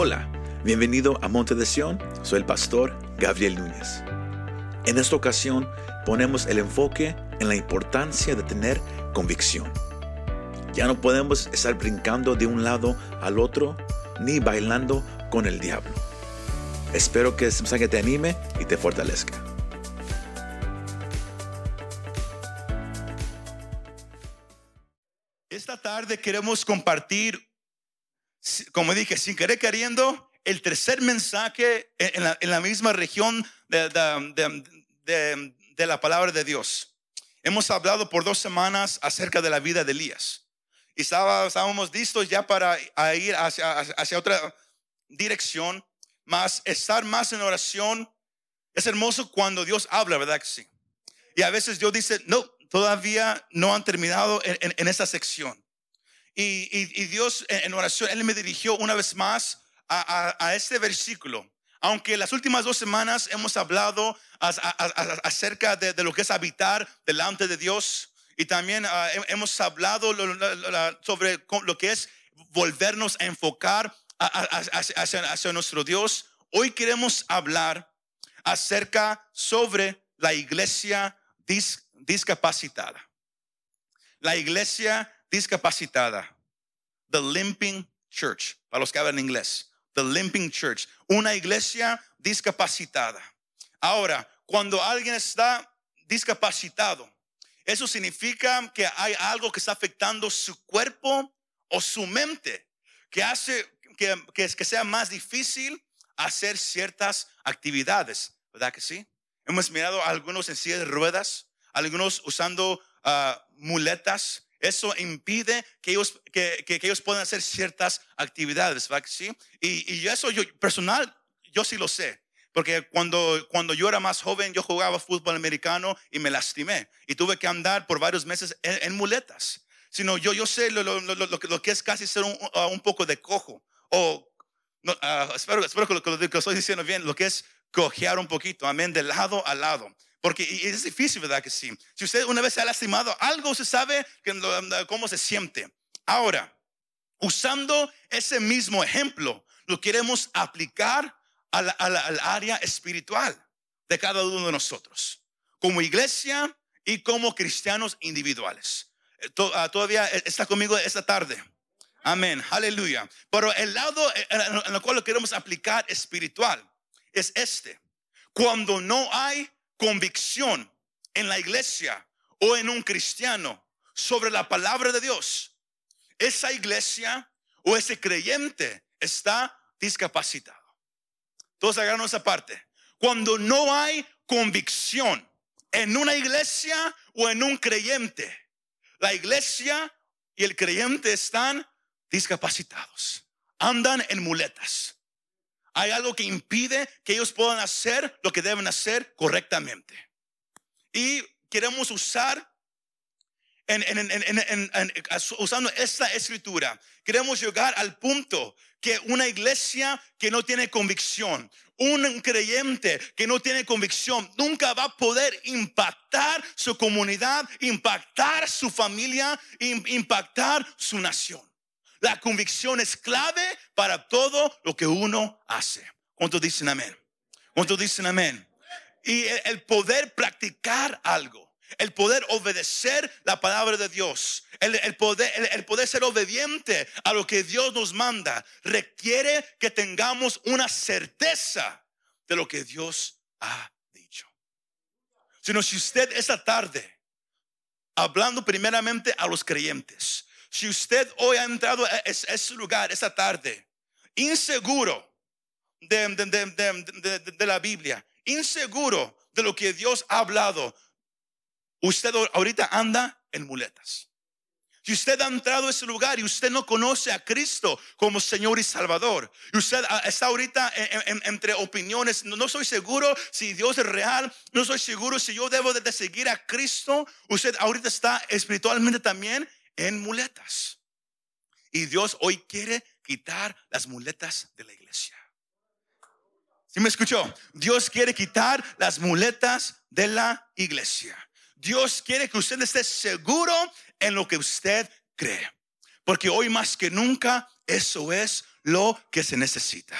Hola, bienvenido a Monte de Sion, soy el pastor Gabriel Núñez. En esta ocasión ponemos el enfoque en la importancia de tener convicción. Ya no podemos estar brincando de un lado al otro ni bailando con el diablo. Espero que este mensaje te anime y te fortalezca. Esta tarde queremos compartir como dije, sin querer queriendo, el tercer mensaje en la, misma región de, la palabra de Dios. Hemos hablado por dos semanas acerca de la vida de Elías. Y estábamos listos ya para ir hacia, hacia otra dirección, más estar más en oración. Es hermoso cuando Dios habla, ¿verdad que sí? Y a veces Dios dice, no, todavía no han terminado en, en esa sección. Y, Dios en oración, Él me dirigió una vez más a, este versículo. Aunque las últimas dos semanas hemos hablado acerca de, lo que es habitar delante de Dios y también ah, hemos hablado sobre lo que es volvernos a enfocar hacia, nuestro Dios, hoy queremos hablar acerca sobre la iglesia discapacitada. La iglesia discapacitada. The Limping Church, para los que hablan inglés. The Limping Church, una iglesia discapacitada. Ahora, cuando alguien está discapacitado, eso significa que hay algo que está afectando su cuerpo o su mente, que hace que, que, sea más difícil hacer ciertas actividades, ¿verdad que sí? Hemos mirado algunos en silla de ruedas, algunos usando ah, muletas, eso impide que ellos, que, que, ellos puedan hacer ciertas actividades, ¿verdad? ¿Sí? Y, y eso yo personal, yo sí lo sé. Porque cuando, cuando yo era más joven, yo jugaba fútbol americano y me lastimé. Y tuve que andar por varios meses en, muletas. Sino yo, yo sé lo, lo, lo, lo, que es casi ser un, un poco de cojo. O, uh, espero, espero que lo, que lo estoy diciendo bien, lo que es cojear un poquito, amén, de lado a lado. Porque es difícil, ¿verdad que sí? Si usted una vez se ha lastimado, algo se sabe cómo se siente. Ahora, usando ese mismo ejemplo, lo queremos aplicar al, área espiritual de cada uno de nosotros, como iglesia y como cristianos individuales. Eh, ah, todavía está conmigo esta tarde. Amén, aleluya. Pero el lado en el cual lo queremos aplicar espiritual es este. Cuando no hay convicción en la iglesia o en un cristiano sobre la palabra de Dios, esa iglesia o ese creyente está discapacitado. Todos agarran esa parte. Cuando no hay convicción en una iglesia o en un creyente, la iglesia y el creyente están discapacitados. Andan en muletas hay algo que impide que ellos puedan hacer lo que deben hacer correctamente. Y queremos usar, usando esta escritura, queremos llegar al punto que una iglesia que no tiene convicción, un creyente que no tiene convicción, nunca va a poder impactar su comunidad, impactar su familia, impactar su nación. La convicción es clave para todo lo que uno hace. ¿Cuántos dicen amén? ¿Cuántos dicen amén? Y el poder practicar algo, el poder obedecer la palabra de Dios, el, poder, el, poder ser obediente a lo que Dios nos manda, requiere que tengamos una certeza de lo que Dios ha dicho. Sino si usted esta tarde, hablando primeramente a los creyentes, si usted hoy ha entrado a ese lugar, esa tarde, inseguro de, la Biblia, inseguro de lo que Dios ha hablado, usted ahorita anda en muletas. Si usted ha entrado a ese lugar y usted no conoce a Cristo como Señor y Salvador, y usted está ahorita entre opiniones, no, soy seguro si Dios es real, no soy seguro si yo debo de seguir a Cristo, usted ahorita está espiritualmente también en muletas. Y Dios hoy quiere quitar las muletas de la iglesia. ¿Sí me escuchó? Dios quiere quitar las muletas de la iglesia. Dios quiere que usted esté seguro en lo que usted cree. Porque hoy más que nunca eso es lo que se necesita.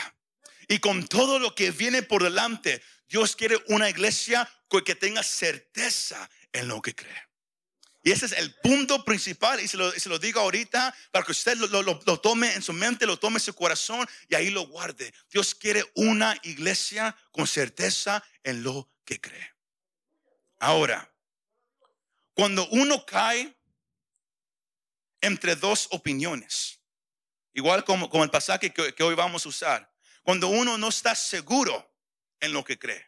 Y con todo lo que viene por delante, Dios quiere una iglesia que tenga certeza en lo que cree. Y ese es el punto principal. Y se lo, digo ahorita para que usted lo, tome en su mente, lo tome en su corazón y ahí lo guarde. Dios quiere una iglesia con certeza en lo que cree. Ahora, cuando uno cae entre dos opiniones, igual como, como el pasaje que hoy vamos a usar, cuando uno no está seguro en lo que cree.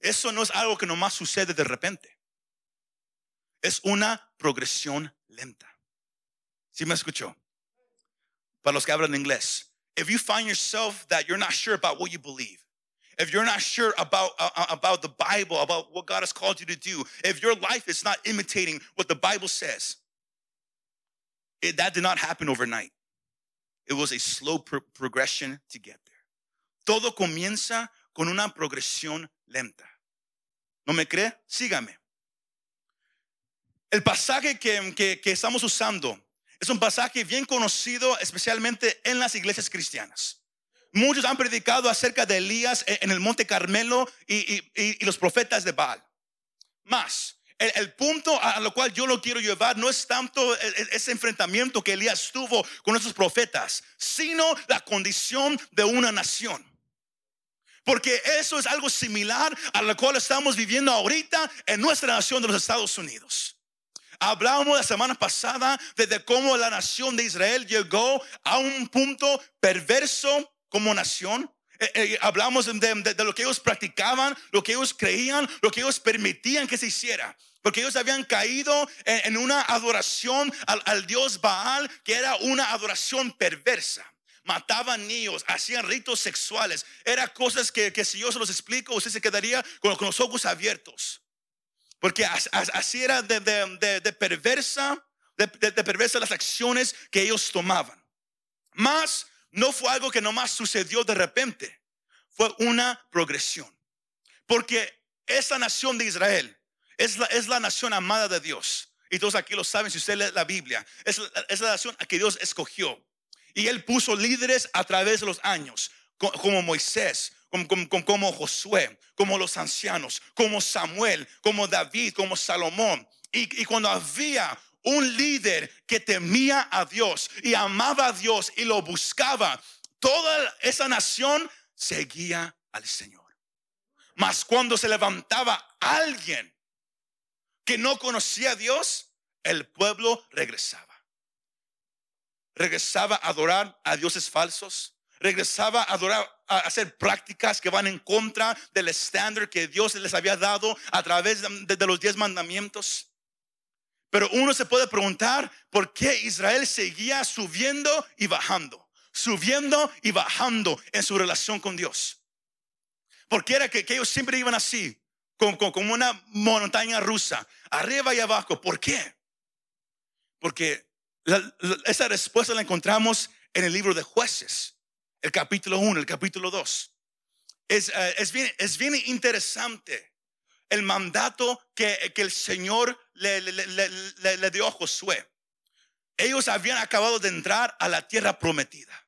Eso no es algo que nomás sucede de repente. Es una progresión lenta. ¿Sí me escuchó? Para los que hablan inglés. If you find yourself that you're not sure about what you believe, if you're not sure about, uh, uh about the Bible, about what God has called you to do, if your life is not imitating what the Bible says, it, that did not happen overnight. It was a slow pro progression to get there. Todo comienza con una progresión lenta. ¿No me cree? Sígame. El pasaje que, que, estamos usando es un pasaje bien conocido, especialmente en las iglesias cristianas. Muchos han predicado acerca de Elías en el Monte Carmelo y, y, los profetas de Baal. Más, el, punto a lo cual yo lo quiero llevar no es tanto ese enfrentamiento que Elías tuvo con esos profetas, sino la condición de una nación. Porque eso es algo similar a lo cual estamos viviendo ahorita en nuestra nación de los Estados Unidos. Hablamos la semana pasada de cómo la nación de Israel llegó a un punto perverso como nación eh, eh, hablamos de, lo que ellos practicaban, lo que ellos creían, lo que ellos permitían que se hiciera. Porque ellos habían caído en, una adoración al, dios Baal, que era una adoración perversa mataban niños, hacían ritos sexuales. Era cosas que, si yo se los explico, usted se quedaría con, los ojos abiertos. Porque así era de, perversa, de, perversa las acciones que ellos tomaban. Más no fue algo que nomás sucedió de repente, fue una progresión. Porque esa nación de Israel es la, es la nación amada de Dios. Y todos aquí lo saben si usted lee la Biblia. Es, es la nación a que Dios escogió. Y Él puso líderes a través de los años, como Moisés, como, como, como, Josué, como los ancianos, como Samuel, como David, como Salomón. Y, y, cuando había un líder que temía a Dios y amaba a Dios y lo buscaba, toda esa nación seguía al Señor. Mas cuando se levantaba alguien que no conocía a Dios, el pueblo regresaba. Regresaba a adorar a dioses falsos. Regresaba a adorar, hacer prácticas que van en contra del estándar que Dios les había dado a través de los diez mandamientos. Pero uno se puede preguntar por qué Israel seguía subiendo y bajando, subiendo y bajando en su relación con Dios. Porque era que, ellos siempre iban así, como, una montaña rusa, arriba y abajo. ¿Por qué? Porque esa respuesta la encontramos en el libro de jueces, el capítulo 1, el capítulo 2. Es, eh, es, bien, es bien interesante el mandato que, que el Señor le, le, le, dio a Josué. Ellos habían acabado de entrar a la tierra prometida.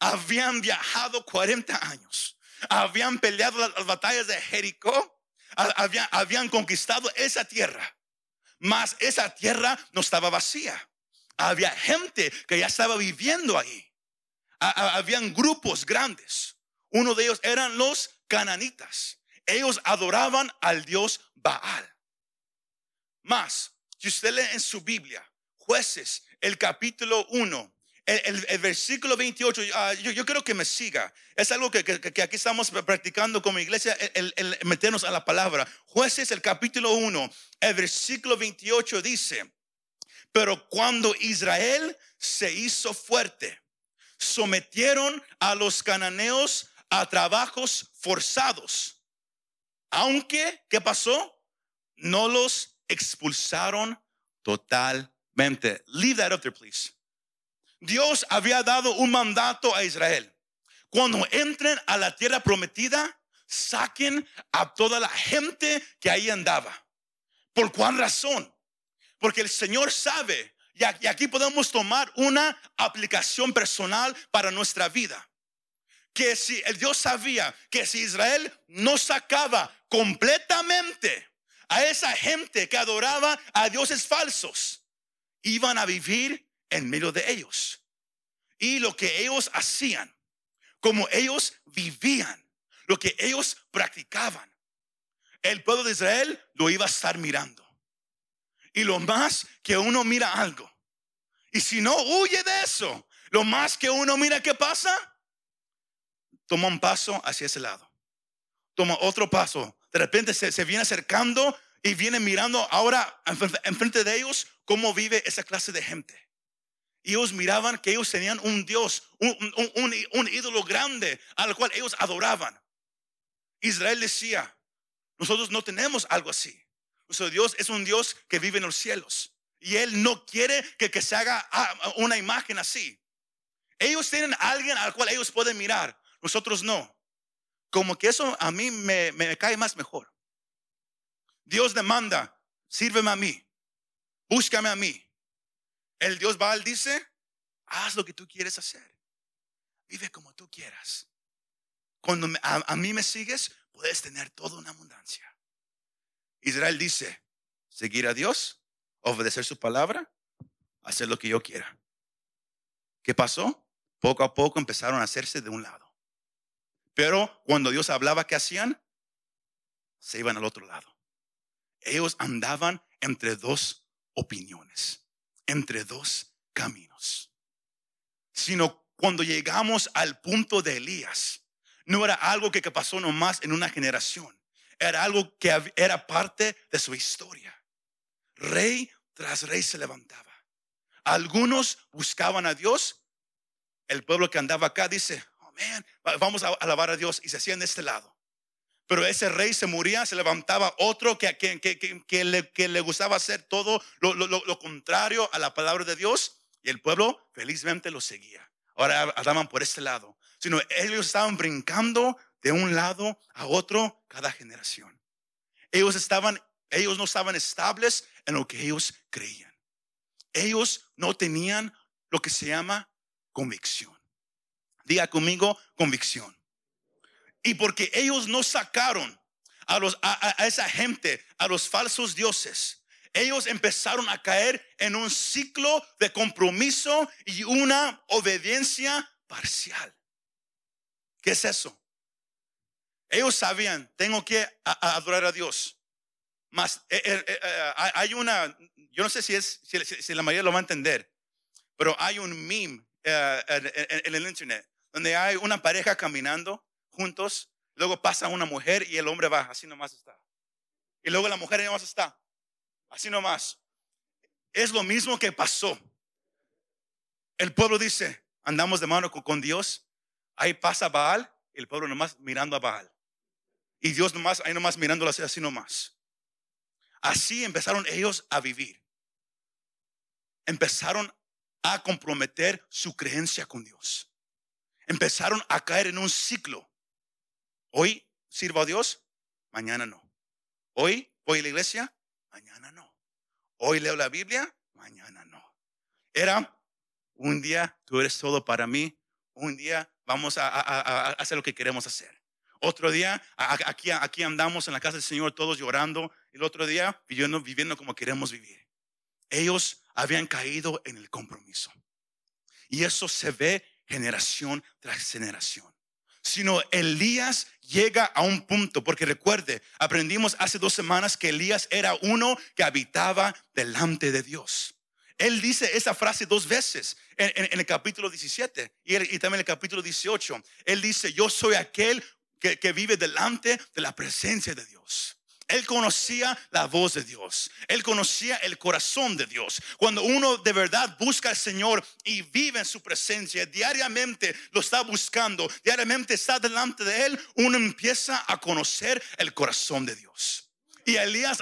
Habían viajado 40 años. Habían peleado las, batallas de Jericó. Habían, habían conquistado esa tierra. Mas esa tierra no estaba vacía. Había gente que ya estaba viviendo ahí. Habían grupos grandes. Uno de ellos eran los cananitas ellos adoraban al dios Baal. Más, si usted lee en su Biblia, jueces, el capítulo 1, el, versículo 28, ah, yo, creo que me siga. Es algo que, aquí estamos practicando como iglesia, el, el, meternos a la palabra. Jueces, el capítulo 1, el versículo 28 dice, pero cuando Israel se hizo fuerte, sometieron a los cananeos a trabajos forzados aunque, ¿qué pasó? No los expulsaron totalmente. Leave that up there, please. Dios había dado un mandato a Israel. Cuando entren a la tierra prometida, saquen a toda la gente que ahí andaba. ¿Por cuál razón? Porque el Señor sabe Y aquí podemos tomar una aplicación personal para nuestra vida. Que si el Dios sabía que si Israel no sacaba completamente a esa gente que adoraba a dioses falsos, iban a vivir en medio de ellos. Y lo que ellos hacían, como ellos vivían, lo que ellos practicaban, el pueblo de Israel lo iba a estar mirando. Y lo más que uno mira algo, y si no huye de eso, lo más que uno mira qué pasa, toma un paso hacia ese lado, toma otro paso, de repente se, viene acercando y viene mirando ahora enfrente de ellos cómo vive esa clase de gente. Y ellos miraban que ellos tenían un Dios, un, ídolo grande al cual ellos adoraban. Israel decía, nosotros no tenemos algo así. Nuestro Dios es un Dios que vive en los cielos. Y Él no quiere que, se haga ah, una imagen así. Ellos tienen a alguien al cual ellos pueden mirar. Nosotros no. Como que eso a mí me, me cae más mejor. Dios demanda, sírveme a mí, búscame a mí. El Dios Baal dice, haz lo que tú quieres hacer. Vive como tú quieras. Cuando a, mí me sigues, puedes tener toda una abundancia. Israel dice, seguir a Dios, obedecer su palabra, hacer lo que yo quiera. ¿Qué pasó? Poco a poco empezaron a hacerse de un lado. Pero cuando Dios hablaba, ¿qué hacían? Se iban al otro lado. Ellos andaban entre dos opiniones entre dos caminos. Sino cuando llegamos al punto de Elías, no era algo que, pasó nomás en una generación, era algo que era parte de su historia. Rey tras rey se levantaba. Algunos buscaban a Dios. El pueblo que andaba acá dice, oh man, vamos a alabar a Dios y se hacían de este lado. Pero ese rey se moría, se levantaba otro que, que, le, que le, gustaba hacer todo lo, lo, contrario a la palabra de Dios y el pueblo felizmente lo seguía. Ahora andaban por este lado, sino ellos estaban brincando de un lado a otro cada generación. Ellos estaban, ellos no estaban estables en lo que ellos creían. Ellos no tenían lo que se llama convicción. Diga conmigo convicción. Y porque ellos no sacaron a, los, a, esa gente, a los falsos dioses, ellos empezaron a caer en un ciclo de compromiso y una obediencia parcial. ¿Qué es eso? Ellos sabían, tengo que adorar a Dios. Más, eh, eh, eh, hay una, yo no sé si, es, si, la mayoría lo va a entender, pero hay un meme en el internet donde hay una pareja caminando juntos, luego pasa una mujer y el hombre va, así nomás está. Y luego la mujer nomás está, así nomás. Es lo mismo que pasó. El pueblo dice, andamos de mano con, Dios, ahí pasa Baal, y el pueblo nomás mirando a Baal. Y Dios nomás, ahí nomás mirándolo así, así nomás. Así empezaron ellos a vivir. Empezaron a comprometer su creencia con Dios. Empezaron a caer en un ciclo Hoy sirvo a Dios, mañana no. Hoy voy a la iglesia, mañana no. Hoy leo la Biblia, mañana no. Era un día tú eres todo para mí, un día vamos a, hacer lo que queremos hacer. Otro día, aquí, aquí andamos en la casa del Señor todos llorando. El otro día, viviendo, viviendo como queremos vivir. Ellos habían caído en el compromiso. Y eso se ve generación tras generación sino Elías llega a un punto, porque recuerde, aprendimos hace dos semanas que Elías era uno que habitaba delante de Dios. Él dice esa frase dos veces en, el capítulo 17 y, y, también en el capítulo 18. Él dice, yo soy aquel que, vive delante de la presencia de Dios. Él conocía la voz de Dios. Él conocía el corazón de Dios. Cuando uno de verdad busca al Señor y vive en su presencia, diariamente lo está buscando, diariamente está delante de Él, uno empieza a conocer el corazón de Dios. Y Elías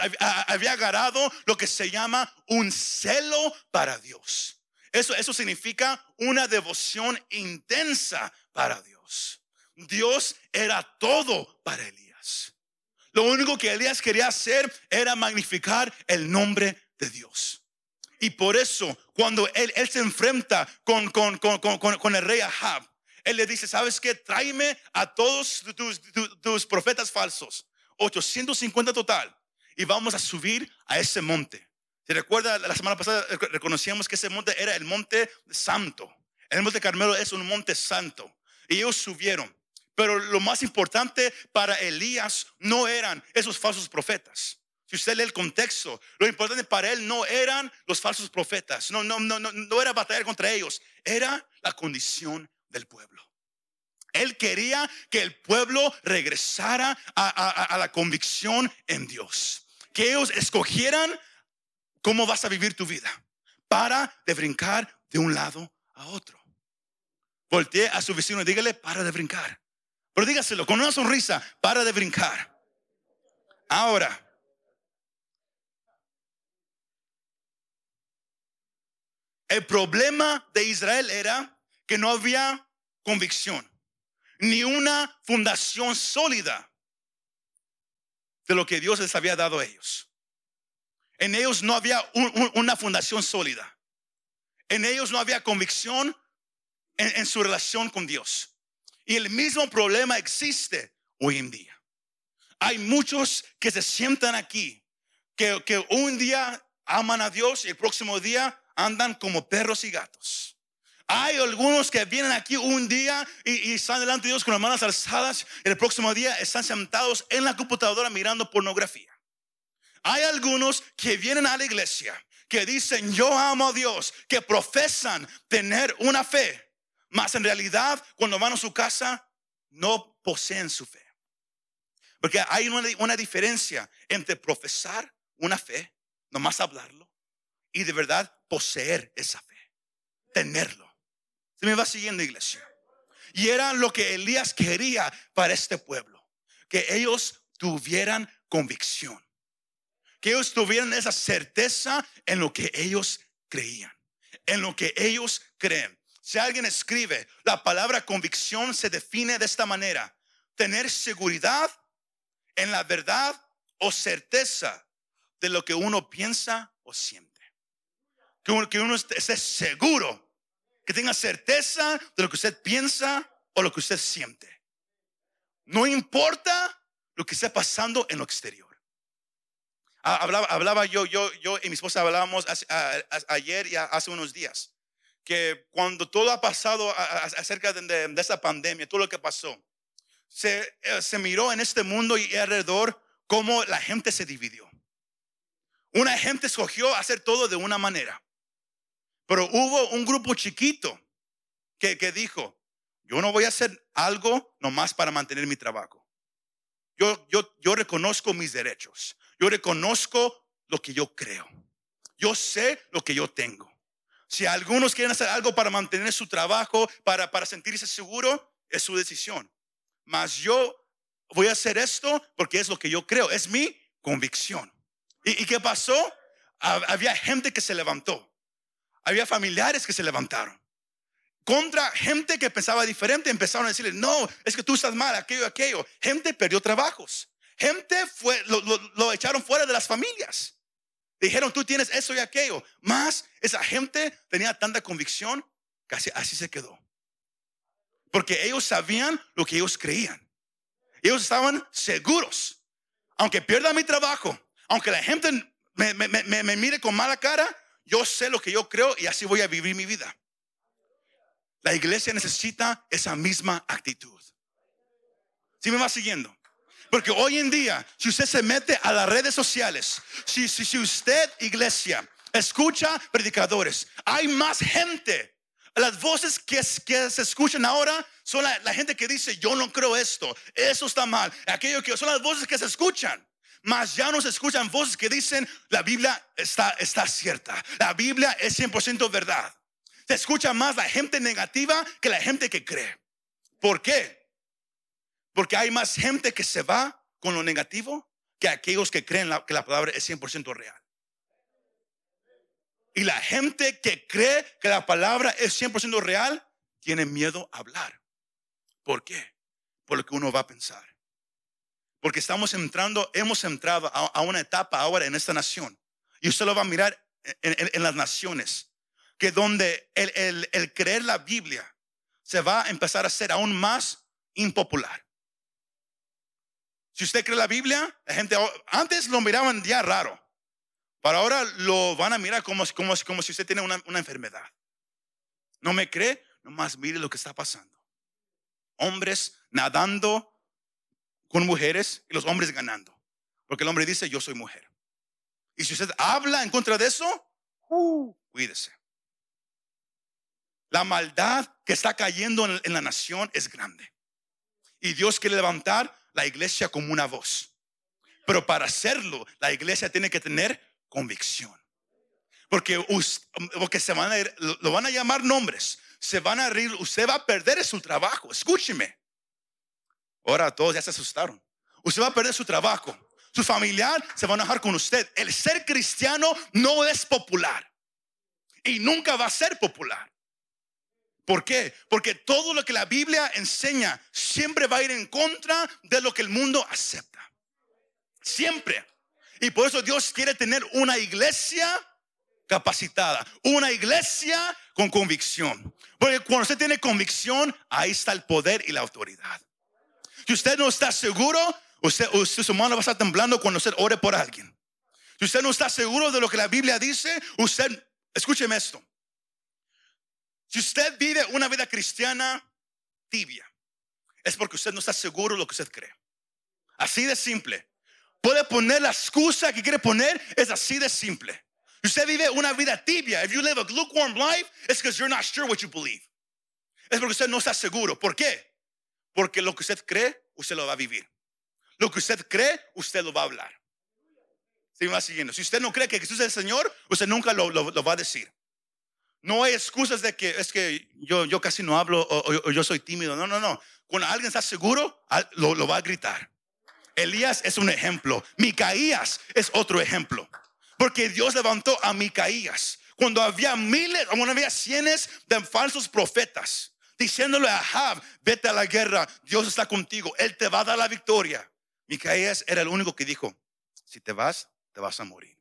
había agarrado lo que se llama un celo para Dios. Eso, eso significa una devoción intensa para Dios. Dios era todo para Elías. Lo único que Elías quería hacer era magnificar el nombre de Dios. Y por eso, cuando él, se enfrenta con, con, con, con, el rey Ahab, él le dice, ¿sabes qué? Tráeme a todos tus, tus, profetas falsos, 850 total, y vamos a subir a ese monte. ¿Se recuerda? La semana pasada reconocíamos que ese monte era el monte santo. El monte Carmelo es un monte santo. Y ellos subieron. Pero lo más importante para Elías no eran esos falsos profetas. Si usted lee el contexto, lo importante para él no eran los falsos profetas. No, no, no, no, no era batallar contra ellos. Era la condición del pueblo. Él quería que el pueblo regresara a, la convicción en Dios. Que ellos escogieran cómo vas a vivir tu vida. Para de brincar de un lado a otro. Voltee a su vecino y dígale, para de brincar. Pero dígaselo con una sonrisa, para de brincar. Ahora, el problema de Israel era que no había convicción, ni una fundación sólida de lo que Dios les había dado a ellos. En ellos no había una fundación sólida. En ellos no había convicción en, su relación con Dios. Y el mismo problema existe hoy en día. Hay muchos que se sientan aquí, que, que un día aman a Dios y el próximo día andan como perros y gatos. Hay algunos que vienen aquí un día y, y, están delante de Dios con las manos alzadas y el próximo día están sentados en la computadora mirando pornografía. Hay algunos que vienen a la iglesia, que dicen yo amo a Dios, que profesan tener una fe, mas en realidad cuando van a su casa no poseen su fe. Porque hay una, una diferencia entre profesar una fe, nomás hablarlo, y de verdad poseer esa fe, tenerlo. Se me va siguiendo iglesia. Y era lo que Elías quería para este pueblo, que ellos tuvieran convicción que ellos tuvieran esa certeza en lo que ellos creían, en lo que ellos creen. Si alguien escribe, la palabra convicción se define de esta manera, tener seguridad en la verdad o certeza de lo que uno piensa o siente. Que uno, que esté seguro, que tenga certeza de lo que usted piensa o lo que usted siente. No importa lo que esté pasando en lo exterior. Ah, hablaba, hablaba yo, yo, yo y mi esposa hablábamos ayer y hace unos días que cuando todo ha pasado acerca de, de, esa pandemia, todo lo que pasó, se, eh, se miró en este mundo y alrededor cómo la gente se dividió. Una gente escogió hacer todo de una manera, pero hubo un grupo chiquito que, que dijo, yo no voy a hacer algo nomás para mantener mi trabajo. Yo, yo, yo reconozco mis derechos. Yo reconozco lo que yo creo. Yo sé lo que yo tengo. Si algunos quieren hacer algo para mantener su trabajo, para, para sentirse seguro, es su decisión. Mas yo voy a hacer esto porque es lo que yo creo, es mi convicción. ¿Y, y qué pasó? Había gente que se levantó. Había familiares que se levantaron contra gente que pensaba diferente, empezaron a decirle, no, es que tú estás mal, aquello, aquello. Gente perdió trabajos. Gente fue, lo, echaron fuera de las familias. Dijeron, tú tienes eso y aquello. Más esa gente tenía tanta convicción que así, se quedó. Porque ellos sabían lo que ellos creían. Ellos estaban seguros. Aunque pierda mi trabajo, aunque la gente me, me, mire con mala cara, yo sé lo que yo creo y así voy a vivir mi vida. La iglesia necesita esa misma actitud. Si me va siguiendo. Porque hoy en día, si usted se mete a las redes sociales, si, si, si usted, iglesia, escucha predicadores, hay más gente. Las voces que, que se escuchan ahora son la, gente que dice, yo no creo esto, eso está mal. Aquello que son las voces que se escuchan. Mas ya no se escuchan voces que dicen, la Biblia está, está cierta. La Biblia es 100% verdad. Se escucha más la gente negativa que la gente que cree. ¿Por qué? Porque hay más gente que se va con lo negativo que aquellos que creen que la palabra es 100% real. Y la gente que cree que la palabra es 100% real tiene miedo a hablar. ¿Por qué? Por lo que uno va a pensar. Porque estamos entrando, hemos entrado a, una etapa ahora en esta nación. Y usted lo va a mirar en, las naciones, que donde el, el creer la Biblia se va a empezar a ser aún más impopular. Si usted cree la Biblia, la gente antes lo miraban ya raro, pero ahora lo van a mirar como, si usted tiene una, una enfermedad. ¿No me cree? Nomás mire lo que está pasando. Hombres nadando con mujeres y los hombres ganando. Porque el hombre dice, yo soy mujer. Y si usted habla en contra de eso, uh, cuídese. La maldad que está cayendo en, la nación es grande. Y Dios quiere levantar la iglesia como una voz. Pero para hacerlo, la iglesia tiene que tener convicción. Porque, porque se van a lo van a llamar nombres, se van a reír, usted va a perder su trabajo. Escúcheme. Ahora todos ya se asustaron. Usted va a perder su trabajo. Su familiar se va a enojar con usted. El ser cristiano no es popular. Y nunca va a ser popular. ¿Por qué? Porque todo lo que la Biblia enseña siempre va a ir en contra de lo que el mundo acepta. Siempre. Y por eso Dios quiere tener una iglesia capacitada, una iglesia con convicción. Porque cuando usted tiene convicción, ahí está el poder y la autoridad. Si usted no está seguro, usted, usted su mano va a estar temblando cuando usted ore por alguien. Si usted no está seguro de lo que la Biblia dice, usted, escúcheme esto. Si usted vive una vida cristiana tibia, es porque usted no está seguro de lo que usted cree. Así de simple. Puede poner la excusa que quiere poner, es así de simple. Si usted vive una vida tibia, if you live a lukewarm life, it's because you're not sure what you believe. Es porque usted no está seguro. ¿Por qué? Porque lo que usted cree, usted lo va a vivir. Lo que usted cree, usted lo va a hablar. Siguiendo. Si usted no cree que Jesús es el Señor, usted nunca lo va a decir. No hay excusas de que es que yo, yo casi no hablo o, yo soy tímido. No, no, no. Cuando alguien está seguro, lo, va a gritar. Elías es un ejemplo. Micaías es otro ejemplo. Porque Dios levantó a Micaías cuando había miles, cuando había cientos de falsos profetas diciéndole a Ahab, vete a la guerra, Dios está contigo, Él te va a dar la victoria. Micaías era el único que dijo, si te vas, te vas a morir.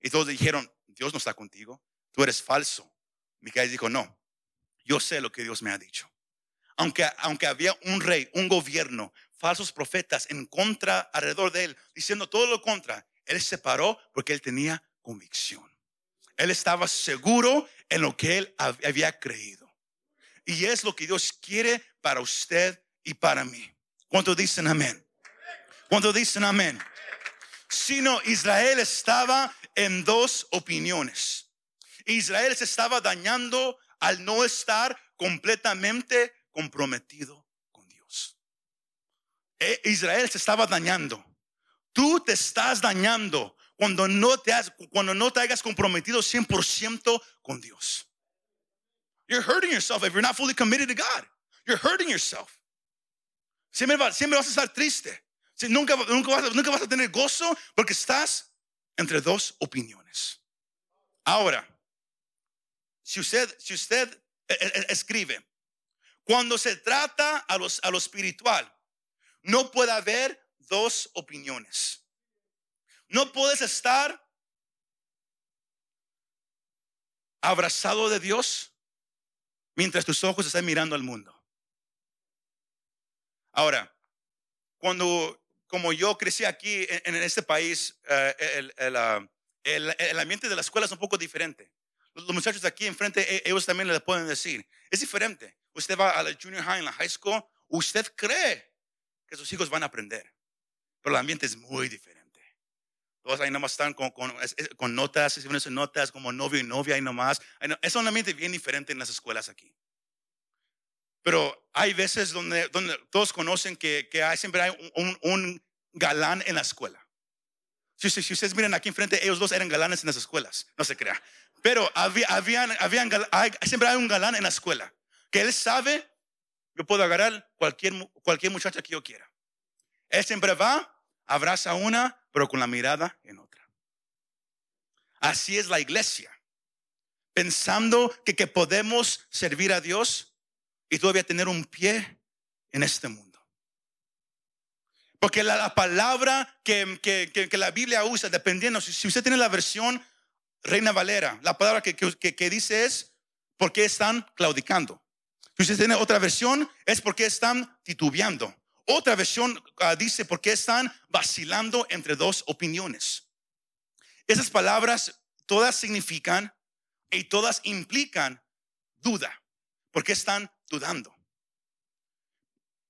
Y todos dijeron, Dios no está contigo tú eres falso. Micaías dijo, no, yo sé lo que Dios me ha dicho. Aunque, aunque había un rey, un gobierno, falsos profetas en contra alrededor de él, diciendo todo lo contra, él se paró porque él tenía convicción. Él estaba seguro en lo que él había creído. Y es lo que Dios quiere para usted y para mí. ¿Cuántos dicen amén? ¿Cuántos dicen amén? Sino Israel estaba en dos opiniones. Israel se estaba dañando al no estar completamente comprometido con Dios. E, Israel se estaba dañando. Tú te estás dañando cuando no te, has, cuando no te hayas comprometido 100% con Dios. You're hurting yourself if you're not fully committed to God. You're hurting yourself. Siempre, vas a estar triste. Nunca, nunca, nunca vas a tener gozo porque estás entre dos opiniones. Ahora, si usted, si usted eh, eh, eh, escribe, cuando se trata a, los, a lo espiritual, no puede haber dos opiniones. No puedes estar abrazado de Dios mientras tus ojos están mirando al mundo. Ahora, cuando, como yo crecí aquí en, este país, el, el, el, ambiente de la escuela es un poco diferente. Los muchachos aquí enfrente, e, ellos también le pueden decir, es diferente. Usted va a la junior high, en la high school, usted cree que sus hijos van a aprender, pero el ambiente es muy diferente. Todos ahí nomás están con, con, con notas, notas como novio y novia ahí nomás. Es un ambiente bien diferente en las escuelas aquí. Pero hay veces donde, donde todos conocen que, que hay, siempre hay un, un, galán en la escuela. Si, si, ustedes miran aquí enfrente, ellos dos eran galanes en las escuelas, no se crea. Pero había, habían, habían, siempre hay un galán en la escuela que él sabe, yo puedo agarrar cualquier, cualquier muchacha que yo quiera. Él siempre va, abraza a una, pero con la mirada en otra. Así es la iglesia. Pensando que, que podemos servir a Dios y todavía tener un pie en este mundo. Porque la, la palabra que, que, que, que la Biblia usa, dependiendo, si, si usted tiene la versión Reina Valera, la palabra que, dice es, ¿por qué están claudicando? Si usted tiene otra versión, es porque están titubeando. Otra versión ah, dice, ¿por qué están vacilando entre dos opiniones? Esas palabras todas significan y todas implican duda. ¿Por qué están dudando?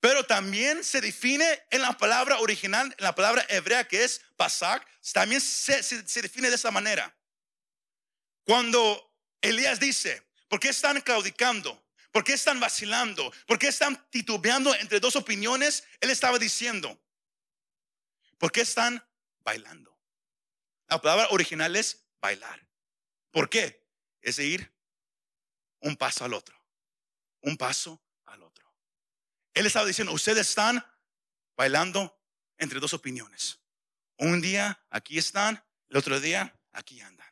Pero también se define en la palabra original, en la palabra hebrea que es pasak, también se define de esa manera. Cuando Elías dice, ¿por qué están claudicando? ¿Por qué están vacilando? ¿Por qué están titubeando entre dos opiniones? Él estaba diciendo, ¿por qué están bailando? La palabra original es bailar. ¿Por qué? Es ir un paso al otro, un paso al otro. Él estaba diciendo, ustedes están bailando entre dos opiniones. Un día aquí están, el otro día aquí andan.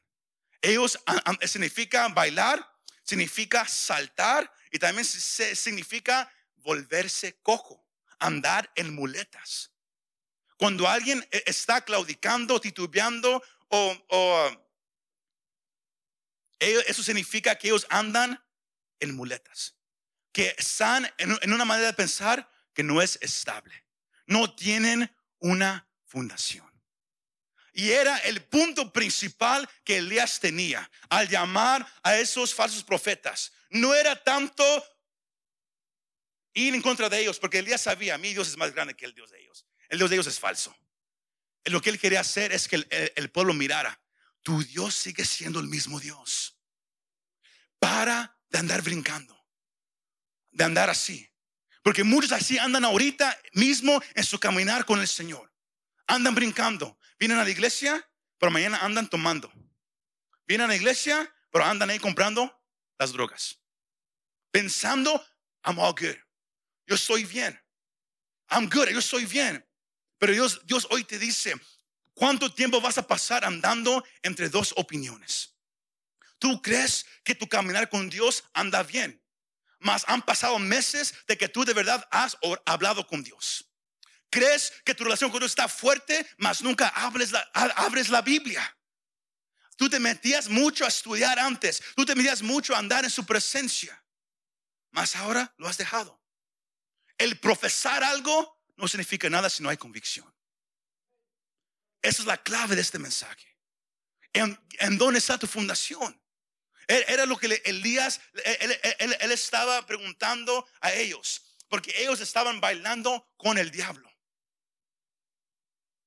Ellos significa bailar, significa saltar y también significa volverse cojo, andar en muletas. Cuando alguien e, está claudicando, titubeando o, eso significa que ellos andan en muletas, que están en una manera de pensar que no es estable, no tienen una fundación. Y era el punto principal que Elías tenía al llamar a esos falsos profetas. No era tanto ir en contra de ellos, porque Elías sabía, mi Dios es más grande que el Dios de ellos. El Dios de ellos es falso. Lo que él quería hacer es que el, pueblo mirara, tu Dios sigue siendo el mismo Dios. Para de andar brincando, de andar así. Porque muchos así andan ahorita mismo en su caminar con el Señor. Andan brincando. Vienen a la iglesia, pero mañana andan tomando. Vienen a la iglesia, pero andan ahí comprando las drogas. Pensando, I'm all good. Yo estoy bien. I'm good, yo estoy bien. Pero Dios, Dios hoy te dice, ¿cuánto tiempo vas a pasar andando entre dos opiniones? Tú crees que tu caminar con Dios anda bien, mas han pasado meses de que tú de verdad has hablado con Dios. Crees que tu relación con Dios está fuerte, mas nunca abres la, Biblia. Tú te metías mucho a estudiar antes, tú te metías mucho a andar en su presencia, mas ahora lo has dejado. El profesar algo no significa nada si no hay convicción. Esa es la clave de este mensaje. ¿En, dónde está tu fundación? Era lo que Elías, él estaba preguntando a ellos, porque ellos estaban bailando con el diablo.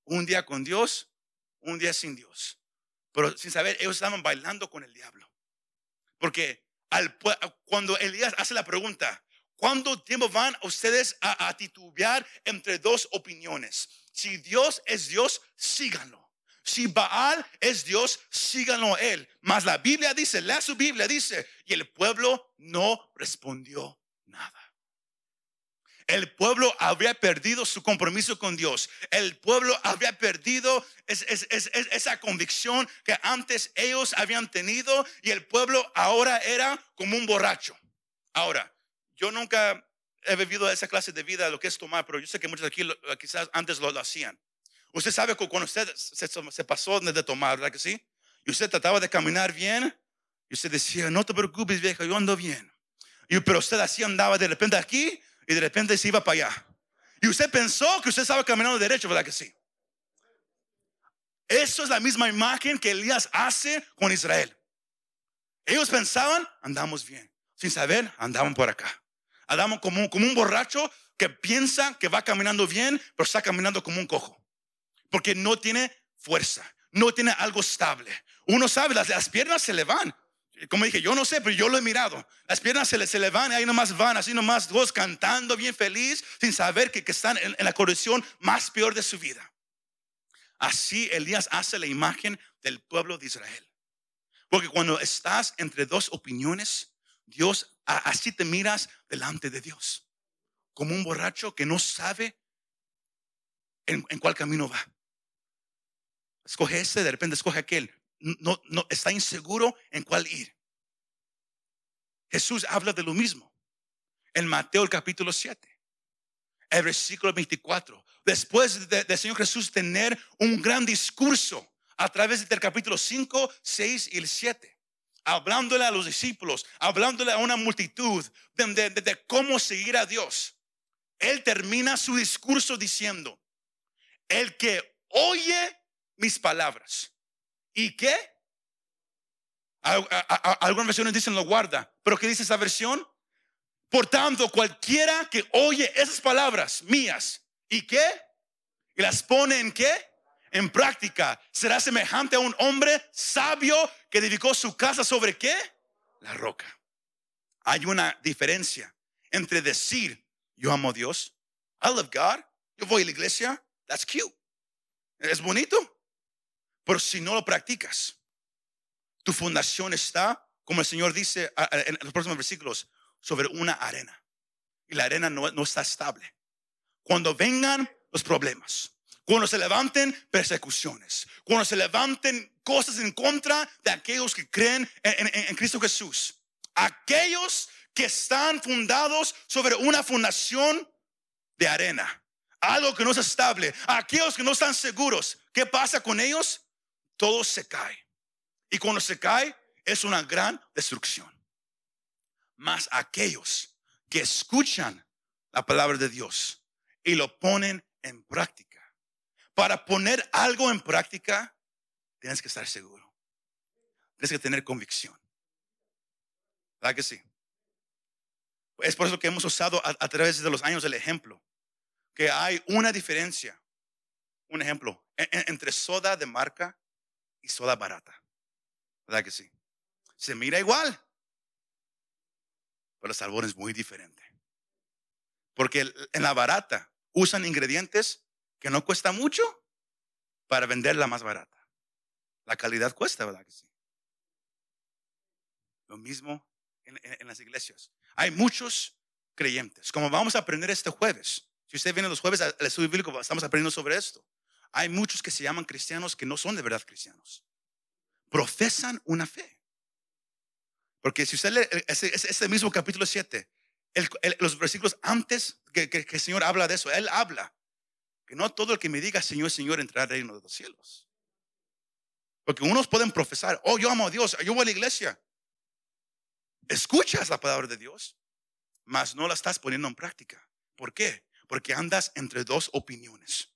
Un día con Dios, un día sin Dios. Pero sin saber, ellos estaban bailando con el diablo. Porque al, cuando Elías hace la pregunta, ¿cuánto tiempo van ustedes a, titubear entre dos opiniones? Si Dios es Dios, síganlo. Si Baal es Dios, síganlo él. Mas la Biblia dice, lea su Biblia, dice, y el pueblo no respondió nada. El pueblo habría perdido su compromiso con Dios. El pueblo habría perdido esa convicción que antes ellos habían tenido y el pueblo ahora era como un borracho. Ahora, yo nunca he vivido esa clase de vida, lo que es tomar, pero yo sé que muchos aquí quizás antes lo, hacían. Usted sabe que cuando usted se, pasó de tomar, ¿verdad que sí? Y usted trataba de caminar bien y usted decía, no te preocupes vieja, yo ando bien. Y, pero usted así andaba de repente aquí y de repente se iba para allá. Y usted pensó que usted estaba caminando derecho, ¿verdad que sí? Eso es la misma imagen que Elías hace con Israel. Ellos pensaban, andamos bien. Sin saber, andaban por acá. Andamos como, como un borracho que piensa que va caminando bien, pero está caminando como un cojo. Porque no tiene fuerza, no tiene algo estable. Uno sabe, las, las piernas se le van, como dije, yo no sé, pero yo lo he mirado. Las piernas se le, se le van y ahí nomás van, así nomás dos cantando bien feliz, sin saber que, que están en, la condición más peor de su vida. Así Elías hace la imagen del pueblo de Israel. Porque cuando estás entre dos opiniones, Dios, así te miras delante de Dios. Como un borracho que no sabe en, en cuál camino va. Escoge este, de repente escoge aquel no, no está inseguro en cuál ir. Jesús habla de lo mismo en Mateo el capítulo 7. el versículo 24. Después del Señor Jesús tener un gran discurso a través del capítulo 5, 6 y el 7, hablándole a los discípulos, hablándole a una multitud de cómo seguir a Dios. Él termina su discurso diciendo, el que oye mis palabras. ¿Y qué? Algunas versiones dicen lo guarda, pero ¿qué dice esa versión? Por tanto, cualquiera que oye esas palabras mías y qué, las pone en qué, en práctica, será semejante a un hombre sabio que edificó su casa sobre qué, la roca. Hay una diferencia entre decir yo amo a Dios, I love God, yo voy a la iglesia, that's cute, es bonito, pero si no lo practicas, tu fundación está, como el Señor dice en los próximos versículos, sobre una arena. Y la arena no, está estable. Cuando vengan los problemas, cuando se levanten persecuciones, cuando se levanten cosas en contra de aquellos que creen en, Cristo Jesús, aquellos que están fundados sobre una fundación de arena, algo que no es estable, aquellos que no están seguros, ¿qué pasa con ellos? Todo se cae. Y cuando se cae, es una gran destrucción. Más aquellos que escuchan la palabra de Dios y lo ponen en práctica. Para poner algo en práctica, tienes que estar seguro. Tienes que tener convicción. ¿Verdad que sí? Es por eso que hemos usado a, través de los años el ejemplo, que hay una diferencia, un ejemplo, entre soda de marca y soda barata. ¿Verdad que sí? Se mira igual, pero el sabor es muy diferente. Porque en la barata usan ingredientes que no cuesta mucho para venderla más barata. La calidad cuesta, ¿verdad que sí? Lo mismo en, las iglesias. Hay muchos creyentes, como vamos a aprender este jueves. Si usted viene los jueves al estudio bíblico, estamos aprendiendo sobre esto. Hay muchos que se llaman cristianos que no son de verdad cristianos. Profesan una fe. Porque si usted lee ese, mismo capítulo 7, los versículos antes que, el Señor habla de eso, Él habla que no todo el que me diga Señor, Señor entrará al reino de los cielos. Porque unos pueden profesar, oh, yo amo a Dios, yo voy a la iglesia. Escuchas la palabra de Dios, mas no la estás poniendo en práctica. ¿Por qué? Porque andas entre dos opiniones.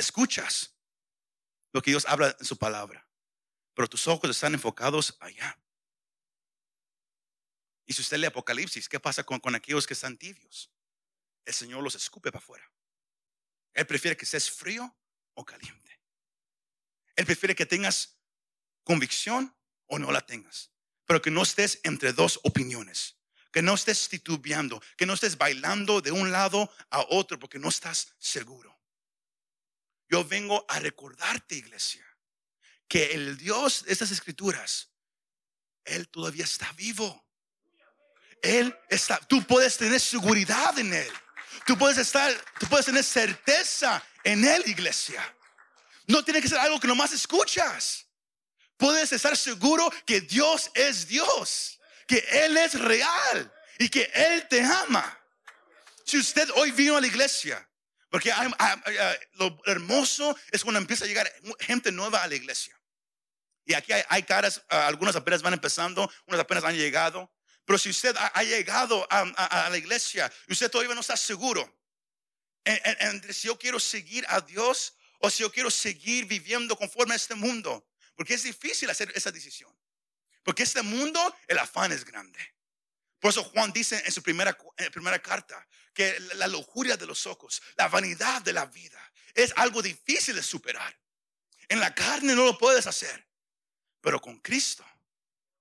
Escuchas lo que Dios habla en su palabra, pero tus ojos están enfocados allá. Y si usted lee Apocalipsis, ¿qué pasa con, aquellos que están tibios? El Señor los escupe para afuera. Él prefiere que estés frío o caliente. Él prefiere que tengas convicción o no la tengas. Pero que no estés entre dos opiniones. Que no estés titubeando. Que no estés bailando de un lado a otro porque no estás seguro. Yo vengo a recordarte, iglesia, que el Dios de estas escrituras, Él todavía está vivo. Él está, tú puedes tener seguridad en Él. Tú puedes estar, tú puedes tener certeza en Él, iglesia. No tiene que ser algo que nomás escuchas. Puedes estar seguro que Dios es Dios, que Él es real y que Él te ama. Si usted hoy vino a la iglesia, porque lo hermoso es cuando empieza a llegar gente nueva a la iglesia. Y aquí hay, caras, algunas apenas van empezando, unas apenas han llegado. Pero si usted ha, llegado a, la iglesia y usted todavía no está seguro entre si yo quiero seguir a Dios o si yo quiero seguir viviendo conforme a este mundo, porque es difícil hacer esa decisión. Porque este mundo, el afán es grande. Por eso Juan dice en su primera, primera carta que la lujuria de los ojos, la vanidad de la vida, es algo difícil de superar. En la carne no lo puedes hacer, pero con Cristo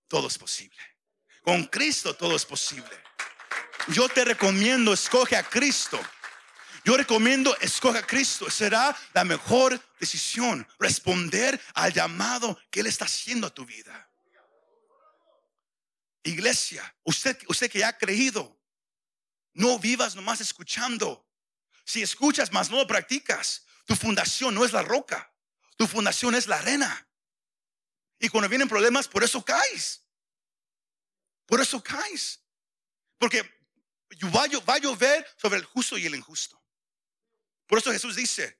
todo es posible. Con Cristo todo es posible. Yo te recomiendo, escoge a Cristo. Yo recomiendo, escoge a Cristo. Será la mejor decisión responder al llamado que Él está haciendo a tu vida. Iglesia, usted, usted que ha creído, no vivas nomás escuchando. Si escuchas, más no lo practicas, tu fundación no es la roca, tu fundación es la arena. Y cuando vienen problemas, por eso caes. Por eso caes. Porque Va a, llover sobre el justo y el injusto. Por eso Jesús dice,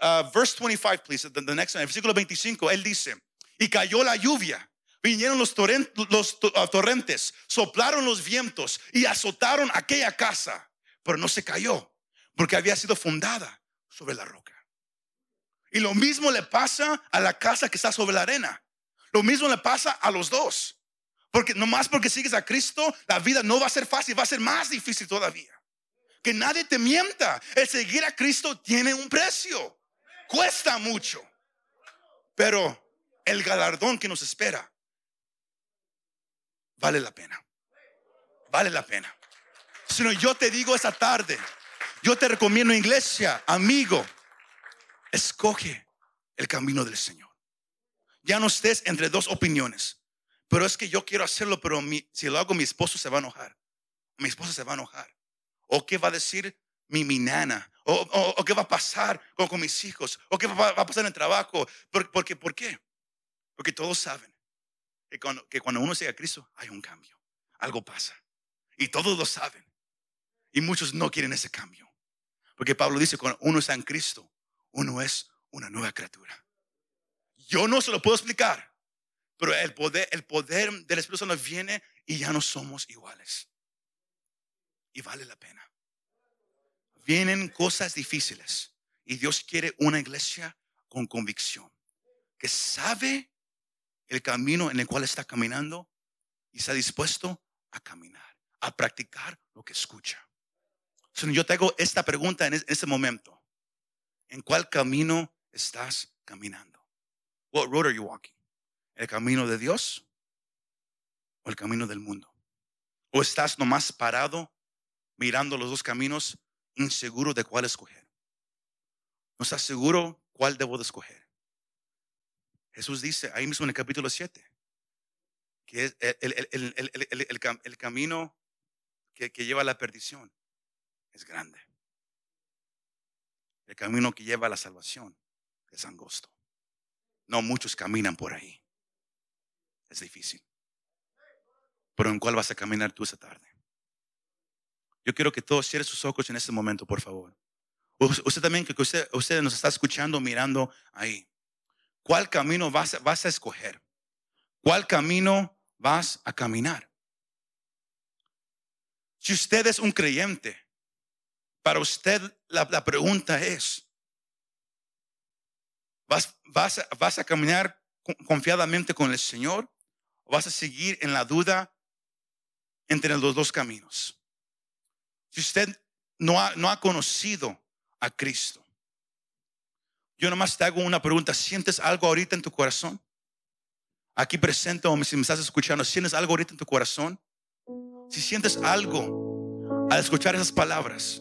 uh, verse 25, please, the, next one, versículo 25, él dice, y cayó la lluvia, vinieron los, uh, torrentes, soplaron los vientos y azotaron aquella casa, pero no se cayó, porque había sido fundada sobre la roca. Y lo mismo le pasa a la casa que está sobre la arena. Lo mismo le pasa a los dos. Porque nomás porque sigues a Cristo, la vida no va a ser fácil, va a ser más difícil todavía. Que nadie te mienta. El seguir a Cristo tiene un precio. Cuesta mucho. Pero el galardón que nos espera vale la pena. Vale la pena. Sino yo te digo esta tarde, yo te recomiendo iglesia, amigo, escoge el camino del Señor. Ya no estés entre dos opiniones. Pero es que yo quiero hacerlo, pero si lo hago mi esposo se va a enojar. Mi esposa se va a enojar. ¿O qué va a decir mi, nana? ¿O, qué va a pasar con, mis hijos? ¿O qué va, a pasar en el trabajo? ¿Por, porque, ¿Por qué? Porque todos saben que cuando, que uno sigue a Cristo hay un cambio. Algo pasa. Y todos lo saben. Y muchos no quieren ese cambio. Porque Pablo dice, cuando uno está en Cristo, uno es una nueva criatura. Yo no se lo puedo explicar, pero el poder, el poder del Espíritu Santo viene y ya no somos iguales. Y vale la pena. Vienen cosas difíciles y Dios quiere una iglesia con convicción, que sabe el camino en el cual está caminando y está dispuesto a caminar, a practicar lo que escucha. yo te hago esta pregunta en este momento. ¿En cuál camino estás caminando? What road are you walking? ¿El camino de Dios o el camino del mundo? ¿O estás nomás parado mirando los dos caminos, inseguro de cuál escoger? ¿No estás seguro cuál debo de escoger? Jesús dice ahí mismo en el capítulo 7 que es el, camino que, que lleva a la perdición es grande. El camino que lleva a la salvación es angosto. No muchos caminan por ahí. Es difícil. Pero ¿en cuál vas a caminar tú esa tarde? Yo quiero que todos cierren sus ojos en este momento, por favor. Usted también, que usted, usted nos está escuchando, mirando ahí. ¿Cuál camino vas, a escoger? ¿Cuál camino vas a caminar? Si usted es un creyente, para usted la, pregunta es, ¿Vas, vas, vas a caminar confiadamente con el Señor o vas a seguir en la duda entre los dos caminos? Si usted no ha, no ha conocido a Cristo, yo nomás te hago una pregunta. ¿Sientes algo ahorita en tu corazón? Aquí presente o si me estás escuchando, ¿sientes algo ahorita en tu corazón? Si sientes algo al escuchar esas palabras,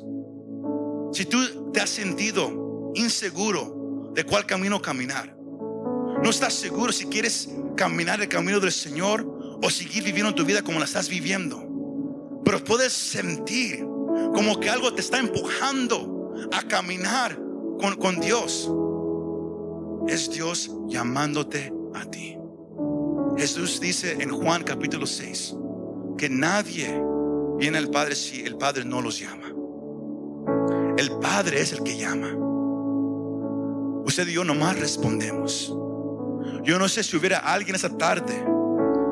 si tú te has sentido inseguro de cuál camino caminar. No estás seguro si quieres caminar el camino del Señor o seguir viviendo tu vida como la estás viviendo. Pero puedes sentir como que algo te está empujando a caminar con, Dios. Es Dios llamándote a ti. Jesús dice en Juan capítulo 6 que nadie viene al Padre si el Padre no los llama. El Padre es el que llama. Usted y yo nomás respondemos. Yo no sé si hubiera alguien esa tarde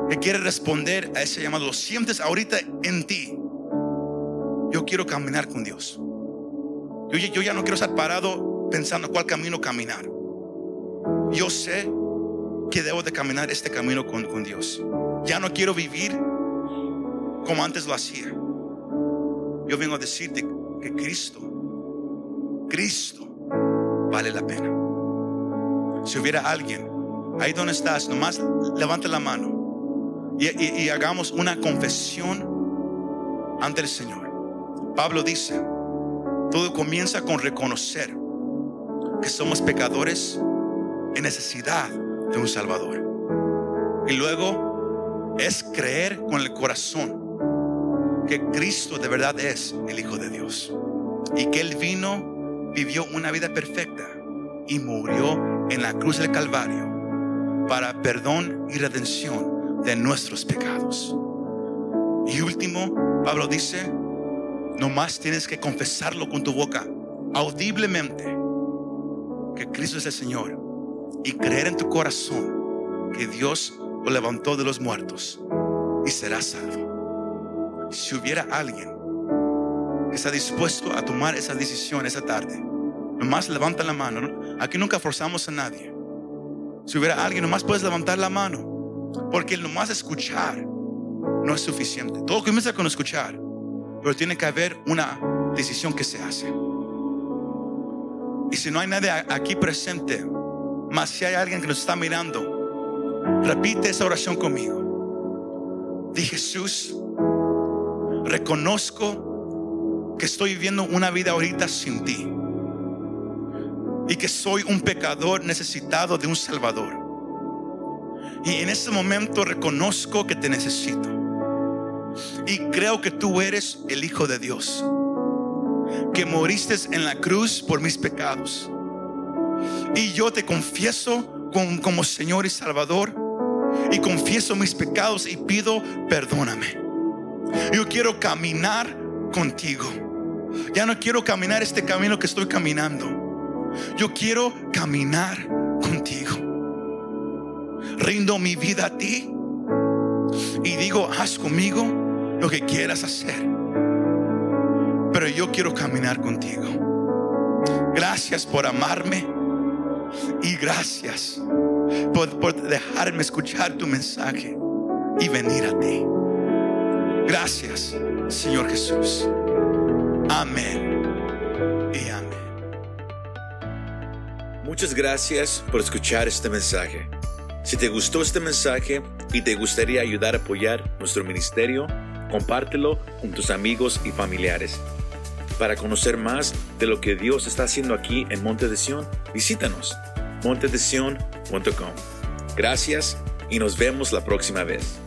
que quiere responder a ese llamado. Lo sientes ahorita en ti. Yo quiero caminar con Dios. Yo, yo ya no quiero estar parado pensando cuál camino caminar. Yo sé que debo de caminar este camino con, con Dios. Ya no quiero vivir como antes lo hacía. Yo vengo a decirte que Cristo, Cristo vale la pena. Si hubiera alguien ahí donde estás, nomás levante la mano y, hagamos una confesión ante el Señor. Pablo dice, todo comienza con reconocer que somos pecadores en necesidad de un Salvador. Y luego es creer con el corazón que Cristo de verdad es el Hijo de Dios y que Él vino, vivió una vida perfecta y murió en la cruz del Calvario para perdón y redención de nuestros pecados. Y último, Pablo dice, nomás tienes que confesarlo con tu boca, audiblemente, que Cristo es el Señor. Y creer en tu corazón que Dios lo levantó de los muertos y serás salvo. Si hubiera alguien que está dispuesto a tomar esa decisión esa tarde, nomás levanta la mano. Aquí nunca forzamos a nadie. Si hubiera alguien, nomás puedes levantar la mano. Porque nomás escuchar no es suficiente. Todo comienza con escuchar. Pero tiene que haber una decisión que se hace. Y si no hay nadie aquí presente, más si hay alguien que nos está mirando, repite esa oración conmigo. Di Jesús, reconozco que estoy viviendo una vida ahorita sin ti y que soy un pecador necesitado de un Salvador. Y en ese momento reconozco que te necesito. Y creo que tú eres el Hijo de Dios. Que moriste en la cruz por mis pecados. Y yo te confieso como, Señor y Salvador. Y confieso mis pecados y pido perdóname. Yo quiero caminar contigo. Ya no quiero caminar este camino que estoy caminando. Yo quiero caminar contigo. Rindo mi vida a ti y digo, haz conmigo lo que quieras hacer. Pero yo quiero caminar contigo. Gracias por amarme y gracias por, dejarme escuchar tu mensaje y venir a ti. Gracias, Señor Jesús. Amén y amén. Muchas gracias por escuchar este mensaje. Si te gustó este mensaje y te gustaría ayudar a apoyar nuestro ministerio, compártelo con tus amigos y familiares. Para conocer más de lo que Dios está haciendo aquí en Monte de Sion, visítanos montedesion.com. Gracias y nos vemos la próxima vez.